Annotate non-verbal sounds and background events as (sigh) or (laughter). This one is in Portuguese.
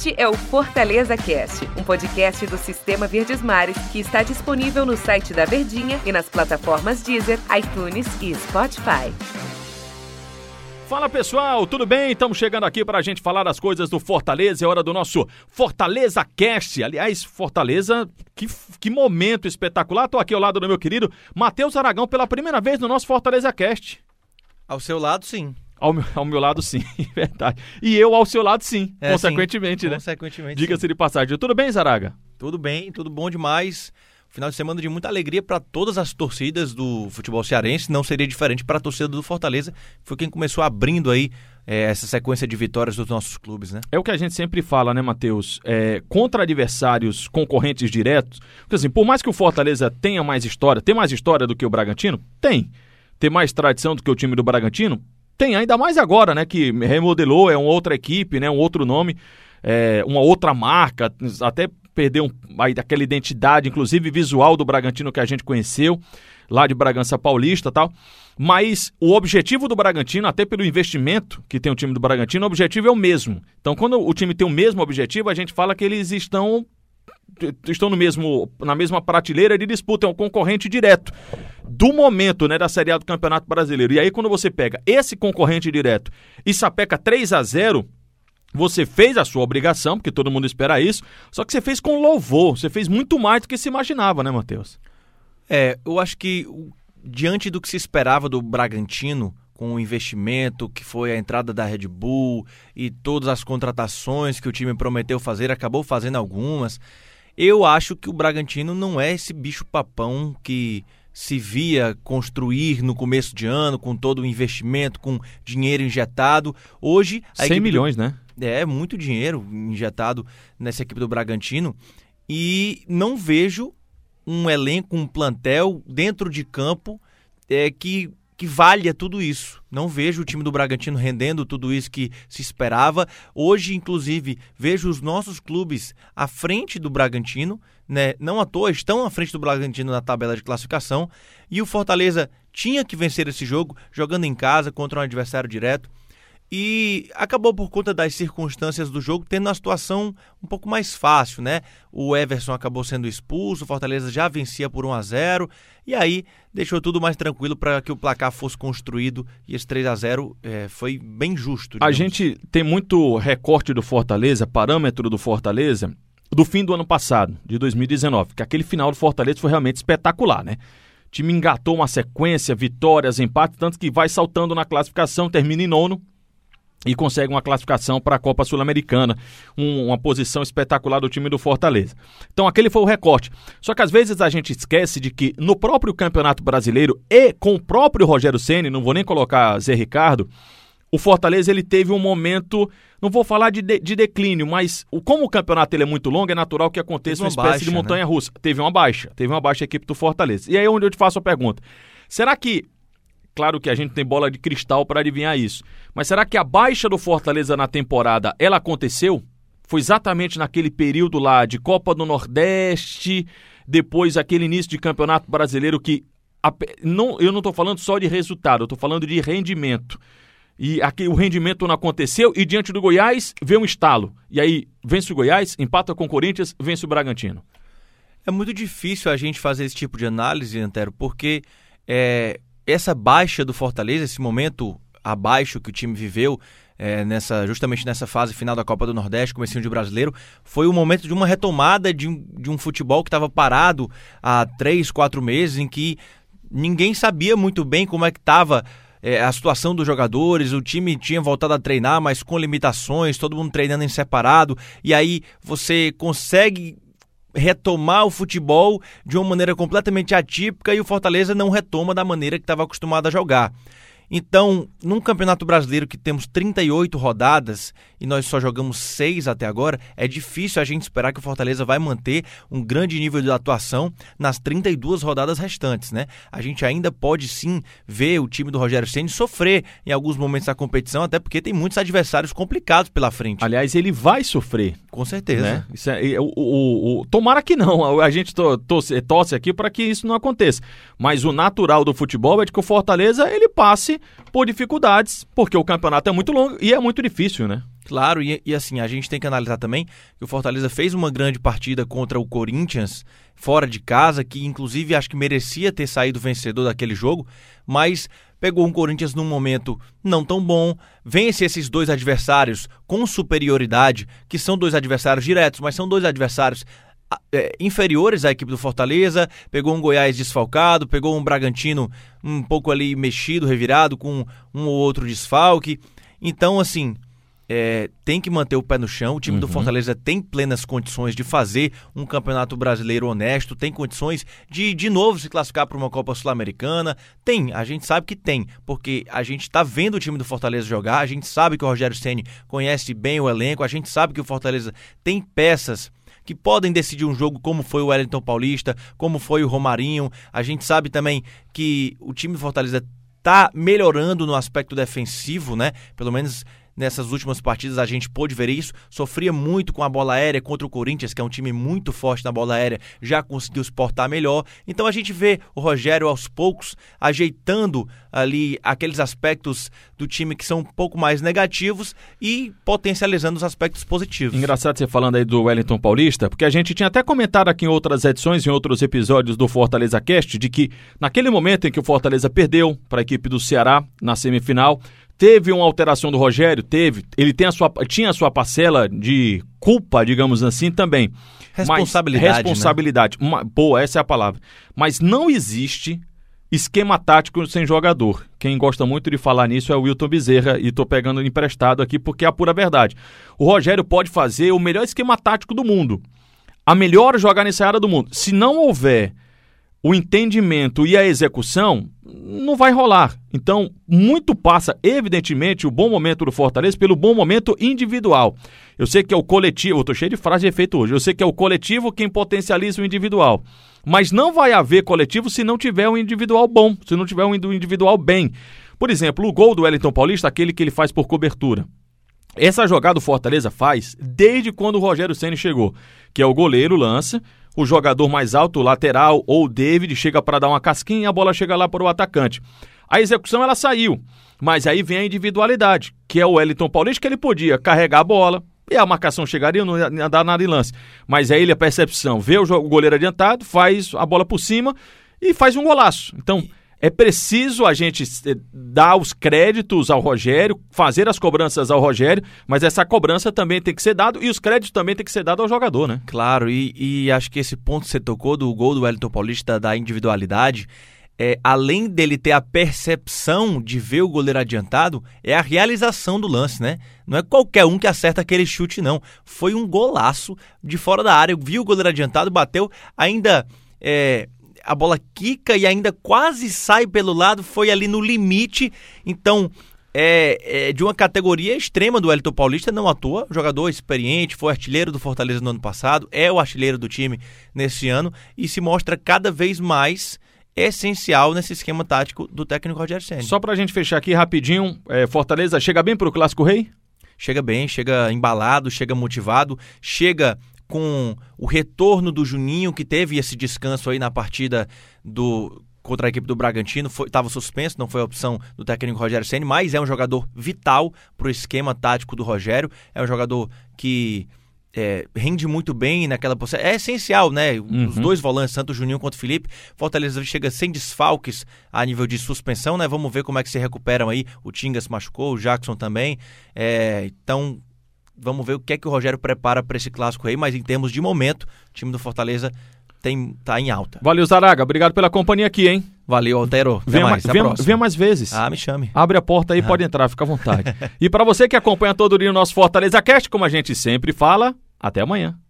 Este é o Fortaleza Cast, um podcast do Sistema Verdes Mares que está disponível no site da Verdinha e nas plataformas Deezer, iTunes e Spotify. Fala pessoal, tudo bem? Estamos chegando aqui para a gente falar das coisas do Fortaleza. É hora do nosso Fortaleza Cast. Aliás, Fortaleza, que, que momento espetacular. Estou aqui ao lado do meu querido Matheus Aragão pela primeira vez no nosso Fortaleza Cast. Ao seu lado, sim. Ao meu, ao meu lado, sim, (laughs) verdade. E eu ao seu lado, sim, É, consequentemente, sim. né? Consequentemente. Diga-se de passagem. Tudo bem, Zaraga? Tudo bem, tudo bom demais. Final de semana de muita alegria para todas as torcidas do futebol cearense. Não seria diferente para a torcida do Fortaleza. Foi quem começou abrindo aí é, essa sequência de vitórias dos nossos clubes, né? É o que a gente sempre fala, né, Matheus? É, contra adversários concorrentes diretos. Porque assim, por mais que o Fortaleza tenha mais história, tem mais história do que o Bragantino? Tem. Tem mais tradição do que o time do Bragantino? Tem, ainda mais agora, né? Que remodelou, é uma outra equipe, né? Um outro nome, é, uma outra marca, até perdeu um, aí daquela identidade, inclusive visual do Bragantino que a gente conheceu, lá de Bragança Paulista tal. Mas o objetivo do Bragantino, até pelo investimento que tem o time do Bragantino, o objetivo é o mesmo. Então, quando o time tem o mesmo objetivo, a gente fala que eles estão estão no mesmo, na mesma prateleira de disputa, é um concorrente direto do momento, né, da Série A do Campeonato Brasileiro. E aí quando você pega esse concorrente direto e sapeca 3 a 0, você fez a sua obrigação, porque todo mundo espera isso, só que você fez com louvor, você fez muito mais do que se imaginava, né, Matheus? É, eu acho que diante do que se esperava do Bragantino, com o investimento que foi a entrada da Red Bull e todas as contratações que o time prometeu fazer, acabou fazendo algumas. Eu acho que o Bragantino não é esse bicho papão que se via construir no começo de ano, com todo o investimento, com dinheiro injetado. Hoje, a 100 equipe do- milhões, né? é muito dinheiro injetado nessa equipe do Bragantino e não vejo um elenco, um plantel dentro de campo é, que, que valha tudo isso. Não vejo o time do Bragantino rendendo tudo isso que se esperava. Hoje, inclusive, vejo os nossos clubes à frente do Bragantino, né? Não à toa estão à frente do Bragantino na tabela de classificação. E o Fortaleza tinha que vencer esse jogo jogando em casa contra um adversário direto e acabou por conta das circunstâncias do jogo tendo uma situação um pouco mais fácil, né? O Everson acabou sendo expulso, o Fortaleza já vencia por 1 a 0 e aí deixou tudo mais tranquilo para que o placar fosse construído e esse 3 a 0 é, foi bem justo. A digamos. gente tem muito recorte do Fortaleza, parâmetro do Fortaleza, do fim do ano passado, de 2019, que aquele final do Fortaleza foi realmente espetacular, né? O time engatou uma sequência, vitórias, empates, tanto que vai saltando na classificação, termina em nono e consegue uma classificação para a Copa Sul-Americana, um- uma posição espetacular do time do Fortaleza. Então aquele foi o recorte. Só que às vezes a gente esquece de que no próprio Campeonato Brasileiro e com o próprio Rogério Ceni, não vou nem colocar Zé Ricardo, o Fortaleza ele teve um momento, não vou falar de, de- de declínio, mas o- como o campeonato ele é muito longo, é natural que aconteça uma uma espécie de baixa, montanha russa. Teve uma baixa, teve uma baixa a equipe do Fortaleza. E aí é onde eu te faço a pergunta. Será que Claro que a gente tem bola de cristal para adivinhar isso. Mas será que a baixa do Fortaleza na temporada ela aconteceu? Foi exatamente naquele período lá de Copa do Nordeste, depois aquele início de Campeonato Brasileiro que ape- não, eu não estou falando só de resultado, eu estou falando de rendimento. E aqui o rendimento não aconteceu e diante do Goiás veio um estalo. E aí vence o Goiás, empata com o Corinthians, vence o Bragantino. É muito difícil a gente fazer esse tipo de análise, Antero, porque é, essa baixa do Fortaleza, esse momento abaixo que o time viveu, é, nessa, justamente nessa fase final da Copa do Nordeste, comecinho de brasileiro, foi o momento de uma retomada de um, de um futebol que estava parado há três, quatro meses, em que ninguém sabia muito bem como é que estava é, a situação dos jogadores, o time tinha voltado a treinar, mas com limitações, todo mundo treinando em separado, e aí você consegue retomar o futebol de uma maneira completamente atípica e o Fortaleza não retoma da maneira que estava acostumado a jogar. Então, num Campeonato Brasileiro que temos 38 rodadas e nós só jogamos 6 até agora, é difícil a gente esperar que o Fortaleza vai manter um grande nível de atuação nas 32 rodadas restantes, né? A gente ainda pode sim ver o time do Rogério Ceni sofrer em alguns momentos da competição, até porque tem muitos adversários complicados pela frente. Aliás, ele vai sofrer. Com certeza. Né? Isso é- o, o- o- tomara que não. A gente to- torce, torce aqui para que isso não aconteça. Mas o natural do futebol é de que o Fortaleza ele passe por dificuldades, porque o campeonato é muito longo e é muito difícil, né? Claro, e, e, assim, a gente tem que analisar também que o Fortaleza fez uma grande partida contra o Corinthians, fora de casa, que inclusive acho que merecia ter saído vencedor daquele jogo, mas pegou um Corinthians num momento não tão bom, vence esses dois adversários com superioridade, que são dois adversários diretos, mas são dois adversários é, inferiores à equipe do Fortaleza, pegou um Goiás desfalcado, pegou um Bragantino um pouco ali mexido, revirado, com um ou outro desfalque. Então, assim, é, tem que manter o pé no chão. O time uhum. do Fortaleza tem plenas condições de fazer um campeonato brasileiro honesto, tem condições de, de novo, se classificar para uma Copa Sul-Americana. Tem, a gente sabe que tem, porque a gente está vendo o time do Fortaleza jogar, a gente sabe que o Rogério Ceni conhece bem o elenco, a gente sabe que o Fortaleza tem peças que podem decidir um jogo como foi o Wellington Paulista, como foi o Romarinho. A gente sabe também que o time Fortaleza está melhorando no aspecto defensivo, né? Pelo menos Nessas últimas partidas a gente pôde ver isso. Sofria muito com a bola aérea contra o Corinthians, que é um time muito forte na bola aérea, já conseguiu exportar melhor. Então a gente vê o Rogério aos poucos ajeitando ali aqueles aspectos do time que são um pouco mais negativos e potencializando os aspectos positivos. Engraçado você falando aí do Wellington Paulista, porque a gente tinha até comentado aqui em outras edições, em outros episódios do Fortaleza Cast, de que naquele momento em que o Fortaleza perdeu para a equipe do Ceará na semifinal, Teve uma alteração do Rogério? Teve. Ele tem a sua, tinha a sua parcela de culpa, digamos assim, também. Responsabilidade. Mas, responsabilidade. Né? Uma, boa, essa é a palavra. Mas não existe esquema tático sem jogador. Quem gosta muito de falar nisso é o Wilton Bezerra e estou pegando emprestado aqui porque é a pura verdade. O Rogério pode fazer o melhor esquema tático do mundo. A melhor jogar nessa área do mundo. Se não houver o entendimento e a execução, não vai rolar. Então, muito passa, evidentemente, o bom momento do Fortaleza pelo bom momento individual. Eu sei que é o coletivo, eu tô cheio de frase de efeito hoje. Eu sei que é o coletivo quem potencializa o individual. Mas não vai haver coletivo se não tiver um individual bom, se não tiver um individual bem. Por exemplo, o gol do Wellington Paulista, aquele que ele faz por cobertura. Essa jogada o Fortaleza faz desde quando o Rogério Ceni chegou, que é o goleiro lança, o jogador mais alto, lateral ou o David, chega para dar uma casquinha e a bola chega lá para o atacante. A execução ela saiu, mas aí vem a individualidade, que é o Wellington Paulista, que ele podia carregar a bola, e a marcação chegaria, não ia dar nada em lance. Mas aí ele, a percepção, vê o goleiro adiantado, faz a bola por cima e faz um golaço. Então, é preciso a gente eh, dar os créditos ao Rogério, fazer as cobranças ao Rogério, mas essa cobrança também tem que ser dado e os créditos também tem que ser dado ao jogador, né? Claro, e, e acho que esse ponto que você tocou do gol do Wellington Paulista da individualidade, é, além dele ter a percepção de ver o goleiro adiantado, é a realização do lance, né? Não é qualquer um que acerta aquele chute, não. Foi um golaço de fora da área. Viu o goleiro adiantado, bateu, ainda é, a bola quica e ainda quase sai pelo lado, foi ali no limite. Então, é, é, de uma categoria extrema do Elton Paulista, não atua. Jogador experiente, foi artilheiro do Fortaleza no ano passado, é o artilheiro do time nesse ano e se mostra cada vez mais essencial nesse esquema tático do técnico Roger Senna. Só pra gente fechar aqui rapidinho, é, Fortaleza chega bem pro Clássico Rei? Chega bem, chega embalado, chega motivado, chega com o retorno do Juninho, que teve esse descanso aí na partida do contra a equipe do Bragantino, estava suspenso, não foi a opção do técnico Rogério Senna, mas é um jogador vital para o esquema tático do Rogério, é um jogador que é, rende muito bem naquela posição. É essencial, né? Uhum. Os dois volantes, tanto o Juninho quanto o Felipe. Fortaleza chega sem desfalques a nível de suspensão, né? Vamos ver como é que se recuperam aí. O Tinga se machucou, o Jackson também. É, então, Vamos ver o que é que o Rogério prepara para esse clássico aí, mas em termos de momento, o time do Fortaleza tem, tá em alta. Valeu, Zaraga. Obrigado pela companhia aqui, hein? Valeu, Altero. Venha mais, venha, venha, mais vezes. Ah, me chame. Abre a porta aí, ah. pode entrar, fica à vontade. (laughs) e para você que acompanha todo dia o nosso Fortaleza Cast, como a gente sempre fala, até amanhã.